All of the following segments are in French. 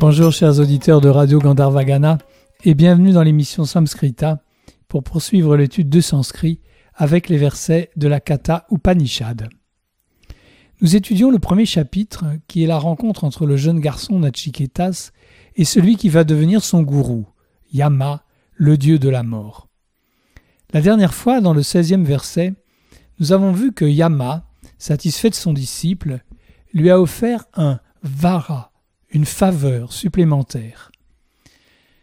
Bonjour chers auditeurs de Radio Gandharvagana et bienvenue dans l'émission Samskrita pour poursuivre l'étude de sanskrit avec les versets de la Kata Upanishad. Nous étudions le premier chapitre qui est la rencontre entre le jeune garçon Nachiketas et celui qui va devenir son gourou, Yama, le dieu de la mort. La dernière fois, dans le 16e verset, nous avons vu que Yama, satisfait de son disciple, lui a offert un vara, une faveur supplémentaire.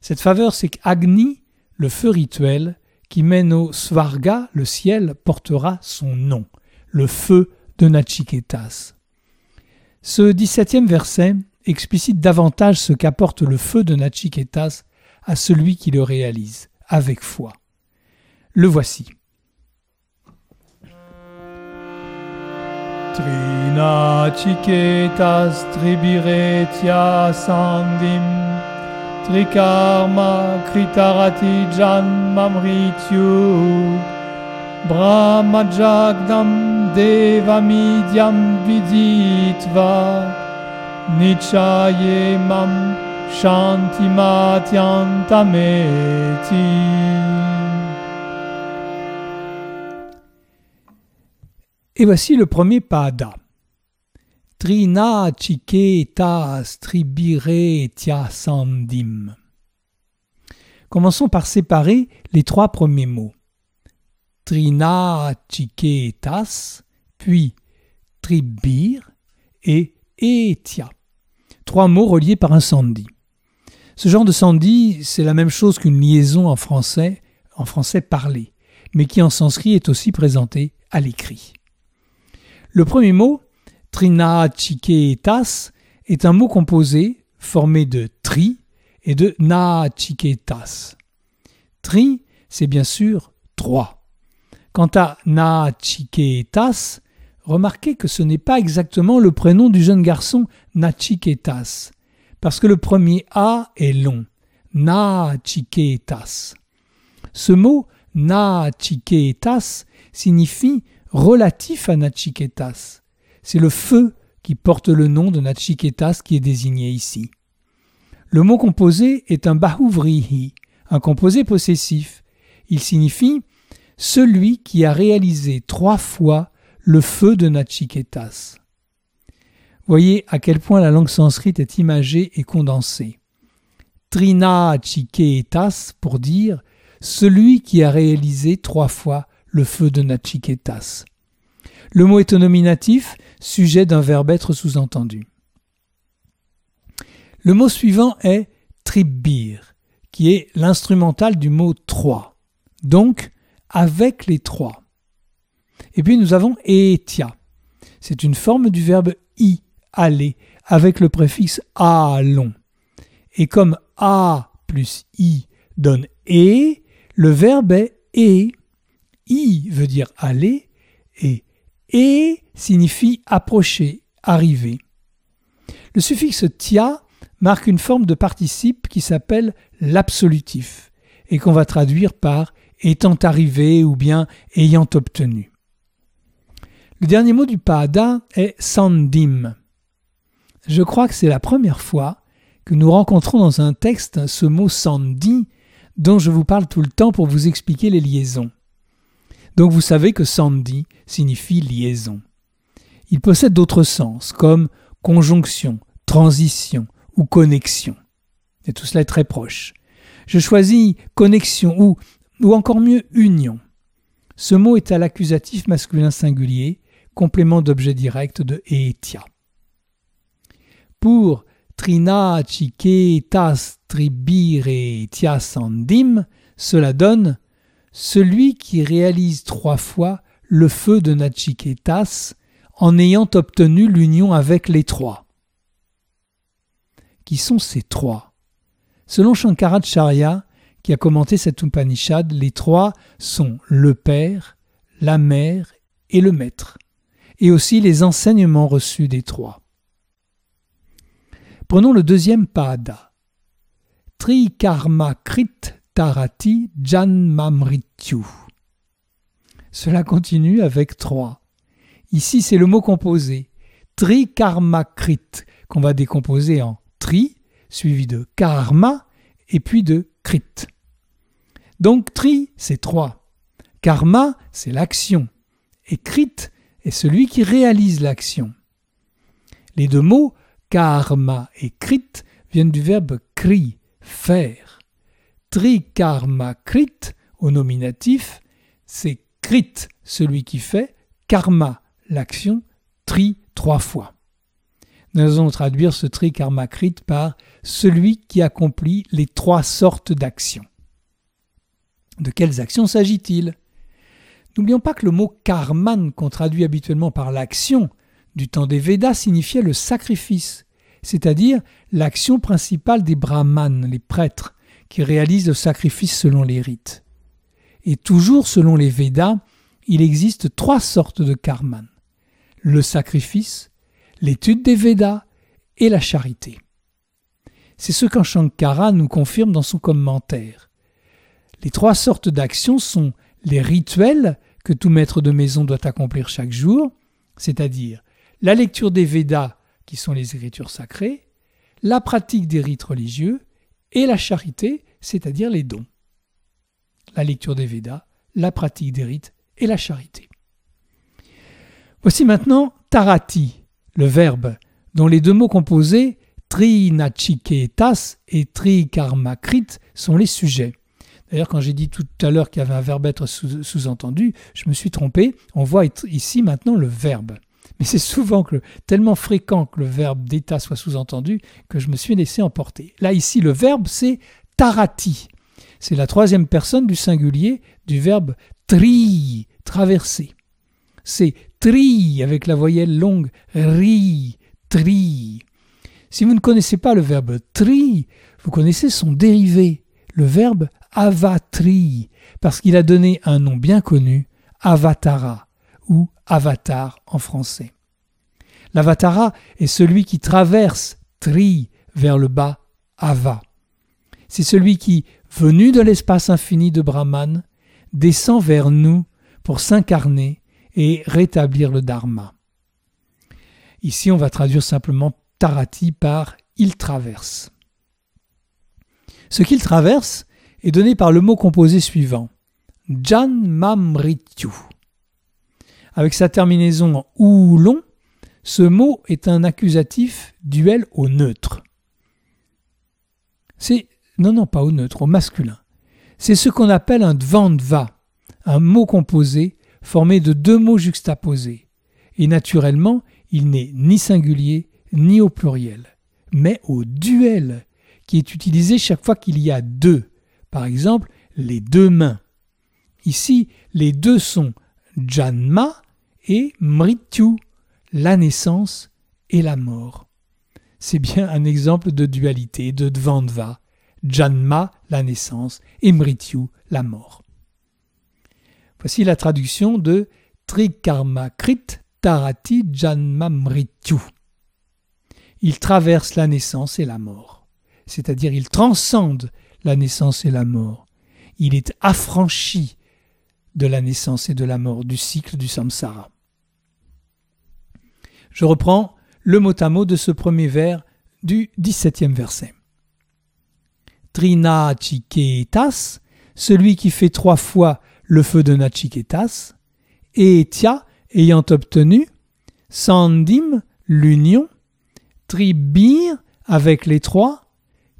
Cette faveur, c'est qu'Agni, le feu rituel, qui mène au Svarga, le ciel, portera son nom, le feu de Nachiketas. Ce 17e verset explicite davantage ce qu'apporte le feu de Nachiketas à celui qui le réalise, avec foi. Le voici. Trinachiketas tribiretia sandim trikarma kritarati janmamrityu brahmajagdam devamidyam viditva nichayemam et voici le premier pada. Trina chiketa stribire tia sandim. Commençons par séparer les trois premiers mots. Trina chiketas, puis tribir et etia. Trois mots reliés par un sandhi. Ce genre de sandhi, c'est la même chose qu'une liaison en français, en français parlé, mais qui en sanskrit est aussi présenté à l'écrit. Le premier mot, trinachiketas, est un mot composé formé de tri et de nachiketas. Tri, c'est bien sûr trois. Quant à nachiketas, remarquez que ce n'est pas exactement le prénom du jeune garçon Nachiketas, parce que le premier A est long. Na-chiketas. Ce mot Na-chiketas signifie relatif à Nachiketas. C'est le feu qui porte le nom de Nachiketas qui est désigné ici. Le mot composé est un bahuvrihi, un composé possessif. Il signifie celui qui a réalisé trois fois le feu de Nachiketas. Voyez à quel point la langue sanscrite est imagée et condensée. Trina Chiketas pour dire celui qui a réalisé trois fois le feu de Nachiketas. Le mot est nominatif, sujet d'un verbe être sous-entendu. Le mot suivant est tribir, qui est l'instrumental du mot trois, donc avec les trois. Et puis nous avons etia. C'est une forme du verbe i, aller avec le préfixe a long. Et comme a plus i donne e, le verbe est e. I veut dire aller et e signifie approcher, arriver. Le suffixe tia marque une forme de participe qui s'appelle l'absolutif et qu'on va traduire par étant arrivé ou bien ayant obtenu. Le dernier mot du pada est sandim. Je crois que c'est la première fois que nous rencontrons dans un texte ce mot sandi dont je vous parle tout le temps pour vous expliquer les liaisons. Donc vous savez que sandi signifie liaison. Il possède d'autres sens comme conjonction, transition ou connexion. Et tout cela est très proche. Je choisis connexion ou, ou encore mieux union. Ce mot est à l'accusatif masculin singulier, complément d'objet direct de etia. Pour Trina Tas Tribire Tiasandim, cela donne celui qui réalise trois fois le feu de Nachiketas en ayant obtenu l'union avec les trois. Qui sont ces trois? Selon Shankaracharya, qui a commenté cette Upanishad, les trois sont le Père, la Mère et le Maître, et aussi les enseignements reçus des trois. Prenons le deuxième pada. Trikarma Krit Tarati Janmamrityu. Cela continue avec trois. Ici, c'est le mot composé. Trikarmakrit, qu'on va décomposer en tri, suivi de karma et puis de krit. Donc tri, c'est trois. Karma, c'est l'action. Et krit est celui qui réalise l'action. Les deux mots karma et krit viennent du verbe kri, faire. Tri karma krit au nominatif, c'est krit, celui qui fait, karma, l'action, tri, trois fois. Nous allons traduire ce tri karma krit par celui qui accomplit les trois sortes d'actions. De quelles actions s'agit-il? N'oublions pas que le mot karman, qu'on traduit habituellement par l'action, du temps des Védas signifiait le sacrifice, c'est-à-dire l'action principale des brahmanes, les prêtres, qui réalisent le sacrifice selon les rites. Et toujours selon les Védas, il existe trois sortes de karman le sacrifice, l'étude des Védas et la charité. C'est ce qu'en Shankara nous confirme dans son commentaire. Les trois sortes d'actions sont les rituels que tout maître de maison doit accomplir chaque jour, c'est-à-dire la lecture des Védas, qui sont les écritures sacrées, la pratique des rites religieux et la charité, c'est-à-dire les dons. La lecture des Védas, la pratique des rites et la charité. Voici maintenant tarati, le verbe, dont les deux mots composés trinachiketas et trikarmakrit sont les sujets. D'ailleurs, quand j'ai dit tout à l'heure qu'il y avait un verbe être sous-entendu, je me suis trompé. On voit ici maintenant le verbe. Mais c'est souvent tellement fréquent que le verbe d'état soit sous-entendu que je me suis laissé emporter. Là, ici, le verbe, c'est tarati. C'est la troisième personne du singulier du verbe tri, traverser. C'est tri avec la voyelle longue ri, tri. Si vous ne connaissez pas le verbe tri, vous connaissez son dérivé, le verbe avatri, parce qu'il a donné un nom bien connu, avatara, avatar en français. L'avatara est celui qui traverse tri vers le bas, ava. C'est celui qui, venu de l'espace infini de Brahman, descend vers nous pour s'incarner et rétablir le dharma. Ici, on va traduire simplement Tarati par il traverse. Ce qu'il traverse est donné par le mot composé suivant Janmamrityu. Avec sa terminaison ou long, ce mot est un accusatif duel au neutre. C'est non non pas au neutre, au masculin. C'est ce qu'on appelle un dvandva, un mot composé formé de deux mots juxtaposés. Et naturellement, il n'est ni singulier ni au pluriel, mais au duel, qui est utilisé chaque fois qu'il y a deux. Par exemple, les deux mains. Ici, les deux sont Janma et Mrityu, la naissance et la mort. C'est bien un exemple de dualité, de Dvandva. Janma, la naissance, et Mrityu, la mort. Voici la traduction de Trikarmakrit Tarati Janmamrityu. Il traverse la naissance et la mort, c'est-à-dire il transcende la naissance et la mort. Il est affranchi de la naissance et de la mort, du cycle du samsara. Je reprends le mot à mot de ce premier vers du 17e verset. Trina Chiketas, celui qui fait trois fois le feu de Nachiketas, et ayant obtenu, Sandim, l'union, Tribir avec les trois,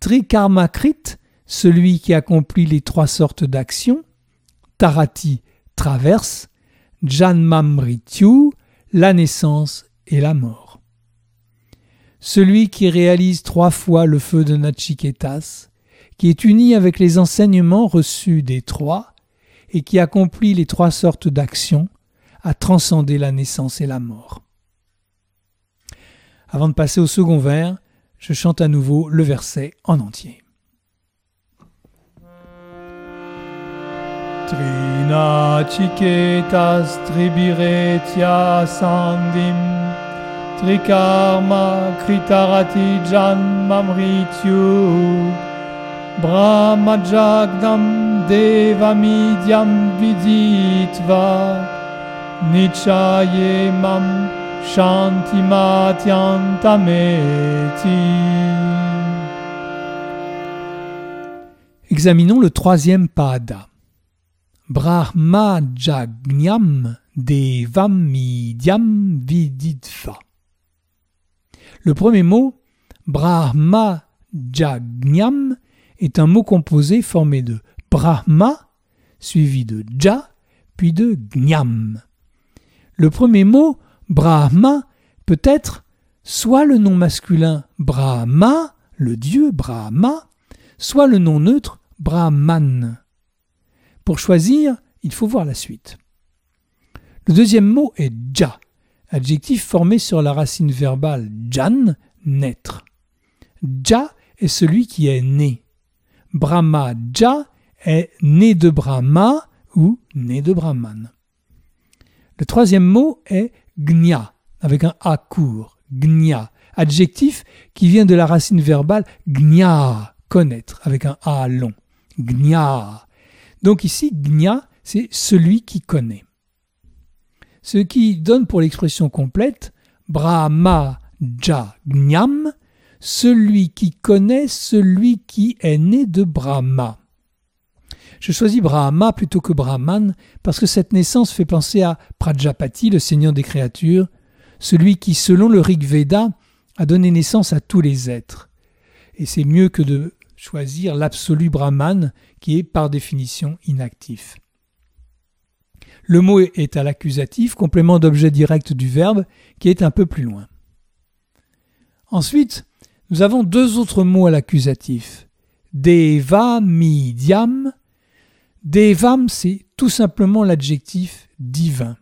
Trikarmakrit, celui qui accomplit les trois sortes d'actions, Tarati, traverse, Janmamrityu, la naissance et la mort. Celui qui réalise trois fois le feu de Nachiketas, qui est uni avec les enseignements reçus des trois, et qui accomplit les trois sortes d'actions, à transcender la naissance et la mort. Avant de passer au second vers, je chante à nouveau le verset en entier. Trina chiketas tribiretia sandim trikarma kritarati jan mamrityu Brahmajagdam Devamidyam Viditva Nichayemam Shantimatyantameti Examinons le troisième pada. Brahmajagnyam devam midyam viditva. Le premier mot, Brahmajagnyam, est un mot composé formé de Brahma, suivi de Ja, puis de Gnyam. Le premier mot, Brahma, peut être soit le nom masculin Brahma, le dieu Brahma, soit le nom neutre Brahman. Pour choisir, il faut voir la suite. Le deuxième mot est ja, adjectif formé sur la racine verbale jan, naître. Ja est celui qui est né. Brahma ja est né de Brahma ou né de Brahman. Le troisième mot est gnya, avec un a court, gnya, adjectif qui vient de la racine verbale gnya, connaître, avec un a long, gnya. Donc ici, gnya, c'est celui qui connaît. Ce qui donne pour l'expression complète Brahma ja gnyam, celui qui connaît celui qui est né de Brahma. Je choisis Brahma plutôt que Brahman parce que cette naissance fait penser à Prajapati, le seigneur des créatures, celui qui, selon le Rig Veda, a donné naissance à tous les êtres. Et c'est mieux que de choisir l'absolu Brahman qui est par définition inactif. Le mot est à l'accusatif, complément d'objet direct du verbe, qui est un peu plus loin. Ensuite, nous avons deux autres mots à l'accusatif. Deva midiam Devam, c'est tout simplement l'adjectif divin.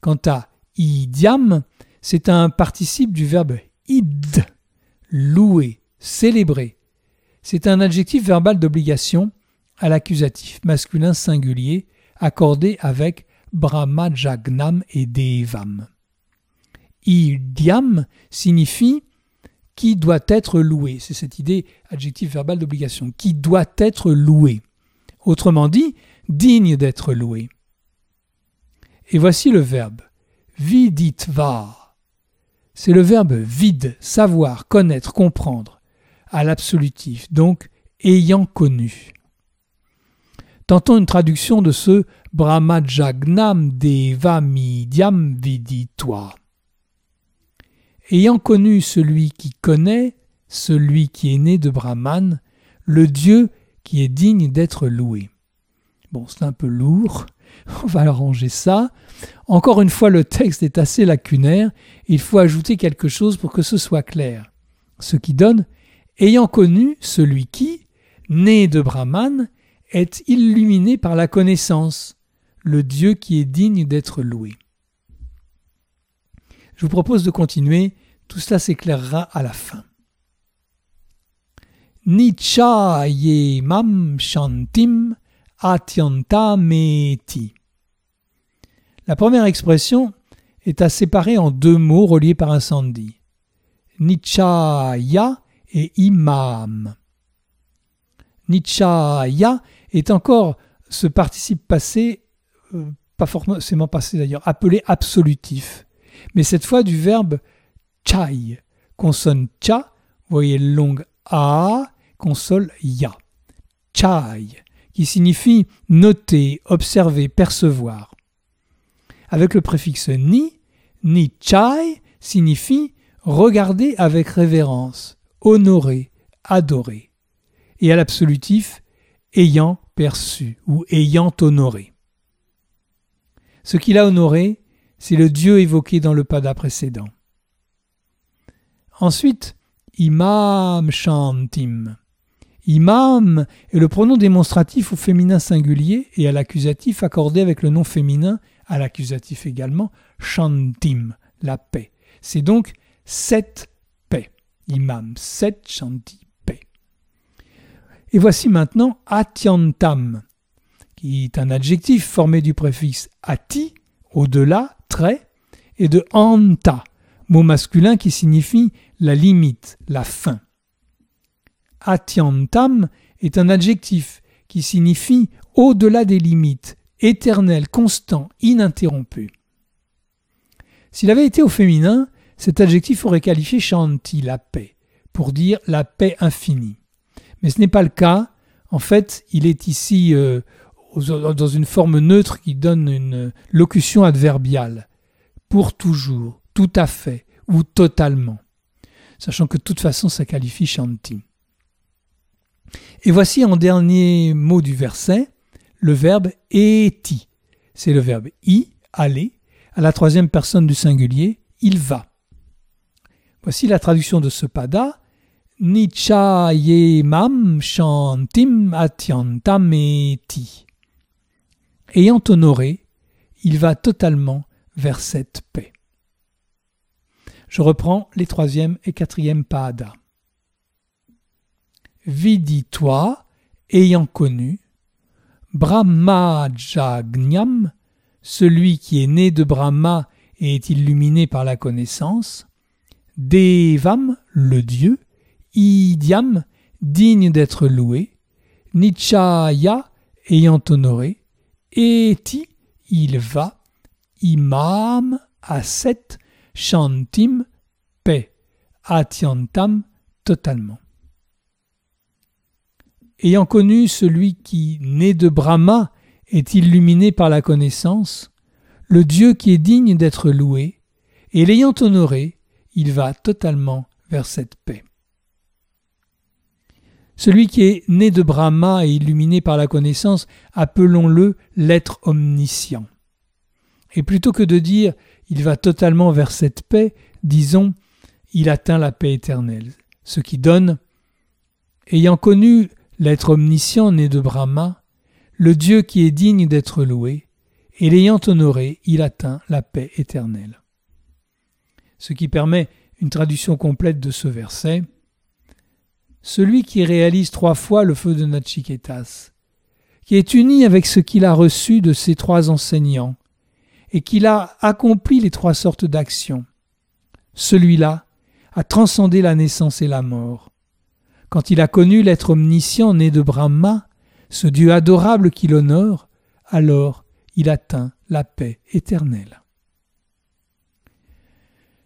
Quant à idiam, c'est un participe du verbe id, louer, célébrer. C'est un adjectif verbal d'obligation à l'accusatif masculin singulier accordé avec brahmajagnam et devam. Idiam signifie qui doit être loué. C'est cette idée adjectif verbal d'obligation. Qui doit être loué autrement dit, digne d'être loué. Et voici le verbe viditva. C'est le verbe vide, savoir, connaître, comprendre, à l'absolutif, donc ayant connu. Tentons une traduction de ce Brahmajagnam devamidyam viditva. Ayant connu celui qui connaît, celui qui est né de Brahman, le Dieu qui est digne d'être loué. Bon, c'est un peu lourd, on va arranger ça. Encore une fois, le texte est assez lacunaire, il faut ajouter quelque chose pour que ce soit clair. Ce qui donne ayant connu celui qui, né de Brahman, est illuminé par la connaissance, le Dieu qui est digne d'être loué. Je vous propose de continuer, tout cela s'éclairera à la fin. Nichayemam Shantim Atyantameti. La première expression est à séparer en deux mots reliés par un sandhi. Nichaya et Imam. Nichaya est encore ce participe passé, euh, pas forcément passé d'ailleurs, appelé absolutif, mais cette fois du verbe chai, consonne cha, voyez longue a, console ya. Chai, qui signifie noter, observer, percevoir. Avec le préfixe ni, ni chai signifie regarder avec révérence, honorer, adorer. Et à l'absolutif, ayant perçu ou ayant honoré. Ce qu'il a honoré, c'est le Dieu évoqué dans le pada précédent. Ensuite, Imam Shantim, Imam est le pronom démonstratif au féminin singulier et à l'accusatif accordé avec le nom féminin, à l'accusatif également, Shantim, la paix. C'est donc sept paix. Imam, sept Shanti. Et voici maintenant Atyantam, qui est un adjectif formé du préfixe ati, au-delà, très, et de anta, mot masculin qui signifie la limite, la fin. Atyantam est un adjectif qui signifie au-delà des limites, éternel, constant, ininterrompu. S'il avait été au féminin, cet adjectif aurait qualifié Shanti, la paix, pour dire la paix infinie. Mais ce n'est pas le cas. En fait, il est ici euh, dans une forme neutre qui donne une locution adverbiale. Pour toujours, tout à fait ou totalement. Sachant que de toute façon, ça qualifie Shanti. Et voici en dernier mot du verset le verbe eti. C'est le verbe i, aller, à la troisième personne du singulier, il va. Voici la traduction de ce pada. Nichayemam shantim atyantam eti. Ayant honoré, il va totalement vers cette paix. Je reprends les troisième et quatrième pada. Vidi-toi, ayant connu, Brahmajagnyam, celui qui est né de Brahma et est illuminé par la connaissance, Devam, le Dieu, Idyam, digne d'être loué, Nichaya, ayant honoré, Eti, il va, Imam, à sept, Shantim, paix, Atyantam, totalement. Ayant connu celui qui, né de Brahma, est illuminé par la connaissance, le Dieu qui est digne d'être loué, et l'ayant honoré, il va totalement vers cette paix. Celui qui est né de Brahma et illuminé par la connaissance, appelons-le l'être omniscient. Et plutôt que de dire il va totalement vers cette paix, disons il atteint la paix éternelle, ce qui donne ayant connu l'être omniscient né de Brahma, le Dieu qui est digne d'être loué, et l'ayant honoré, il atteint la paix éternelle. Ce qui permet une traduction complète de ce verset. Celui qui réalise trois fois le feu de Nachiketas, qui est uni avec ce qu'il a reçu de ses trois enseignants, et qu'il a accompli les trois sortes d'actions, celui-là a transcendé la naissance et la mort. Quand il a connu l'être omniscient né de Brahma, ce Dieu adorable qu'il honore, alors il atteint la paix éternelle.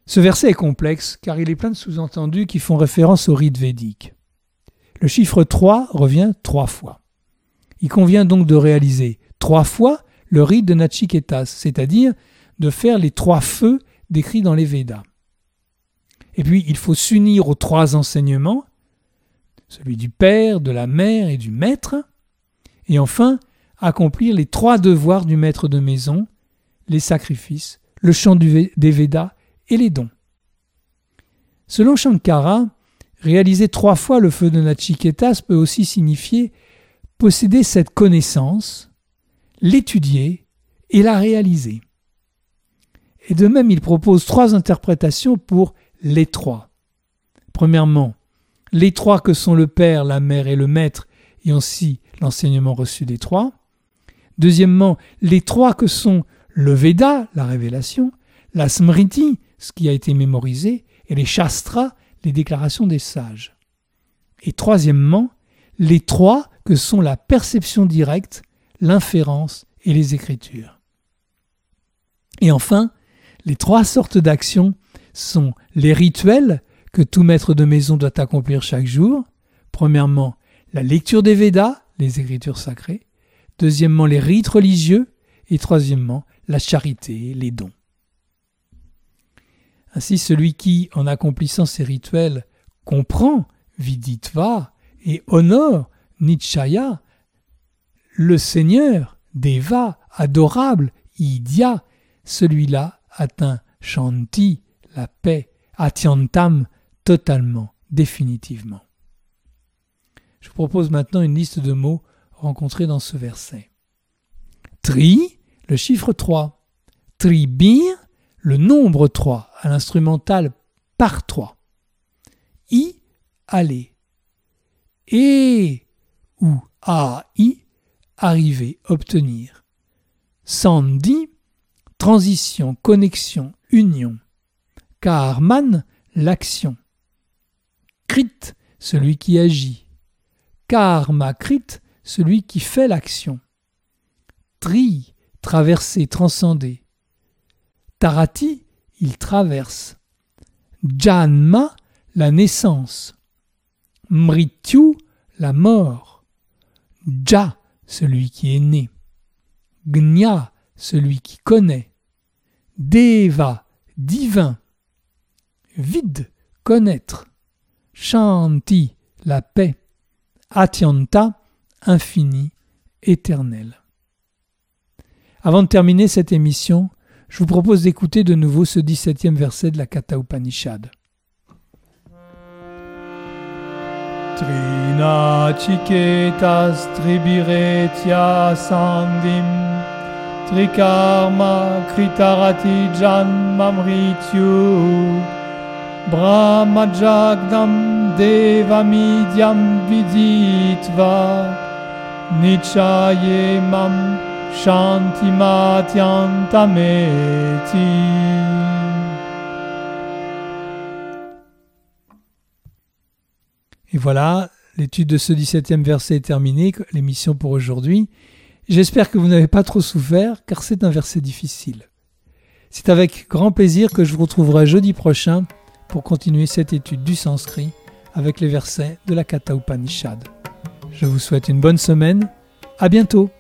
Ce verset est complexe car il est plein de sous-entendus qui font référence au rite védique. Le chiffre 3 revient trois fois. Il convient donc de réaliser trois fois le rite de Nachiketas, c'est-à-dire de faire les trois feux décrits dans les Védas. Et puis il faut s'unir aux trois enseignements celui du Père, de la Mère et du Maître, et enfin accomplir les trois devoirs du maître de maison, les sacrifices, le chant des Védas et les dons. Selon Shankara, réaliser trois fois le feu de Nachiketas peut aussi signifier posséder cette connaissance, l'étudier et la réaliser. Et de même, il propose trois interprétations pour les trois. Premièrement, les trois que sont le Père, la Mère et le Maître, et ainsi l'enseignement reçu des trois. Deuxièmement, les trois que sont le Veda, la révélation, la Smriti, ce qui a été mémorisé, et les Shastras, les déclarations des sages. Et troisièmement, les trois que sont la perception directe, l'inférence et les écritures. Et enfin, les trois sortes d'actions sont les rituels, que tout maître de maison doit accomplir chaque jour. Premièrement, la lecture des Védas, les écritures sacrées. Deuxièmement, les rites religieux. Et troisièmement, la charité, les dons. Ainsi, celui qui, en accomplissant ces rituels, comprend Viditva et honore Nichaya, le Seigneur, Deva, adorable, Idya, celui-là atteint Shanti, la paix, Atyantam, totalement, définitivement. Je vous propose maintenant une liste de mots rencontrés dans ce verset. Tri, le chiffre 3. Tribir, le nombre 3, à l'instrumental par 3. I, aller. Et ou ai, arriver, obtenir. Sandi, transition, connexion, union. Karman, l'action. Krit, celui qui agit. Karma krit, celui qui fait l'action. Tri, traverser, transcender. Tarati, il traverse. Janma, la naissance. Mrityu, la mort. Ja, celui qui est né. Gnya, celui qui connaît. Deva, divin. Vide, connaître. Shanti, la paix. Atyanta, infini, éternel. Avant de terminer cette émission, je vous propose d'écouter de nouveau ce 17e verset de la Katha Upanishad. Trina chiketas tribiretya sandim trikarma kritarati jan mamrityu brahmajagdam devamidyam viditva nichayemam et voilà, l'étude de ce 17e verset est terminée, l'émission pour aujourd'hui. J'espère que vous n'avez pas trop souffert, car c'est un verset difficile. C'est avec grand plaisir que je vous retrouverai jeudi prochain pour continuer cette étude du sanskrit avec les versets de la Katha Upanishad. Je vous souhaite une bonne semaine. À bientôt!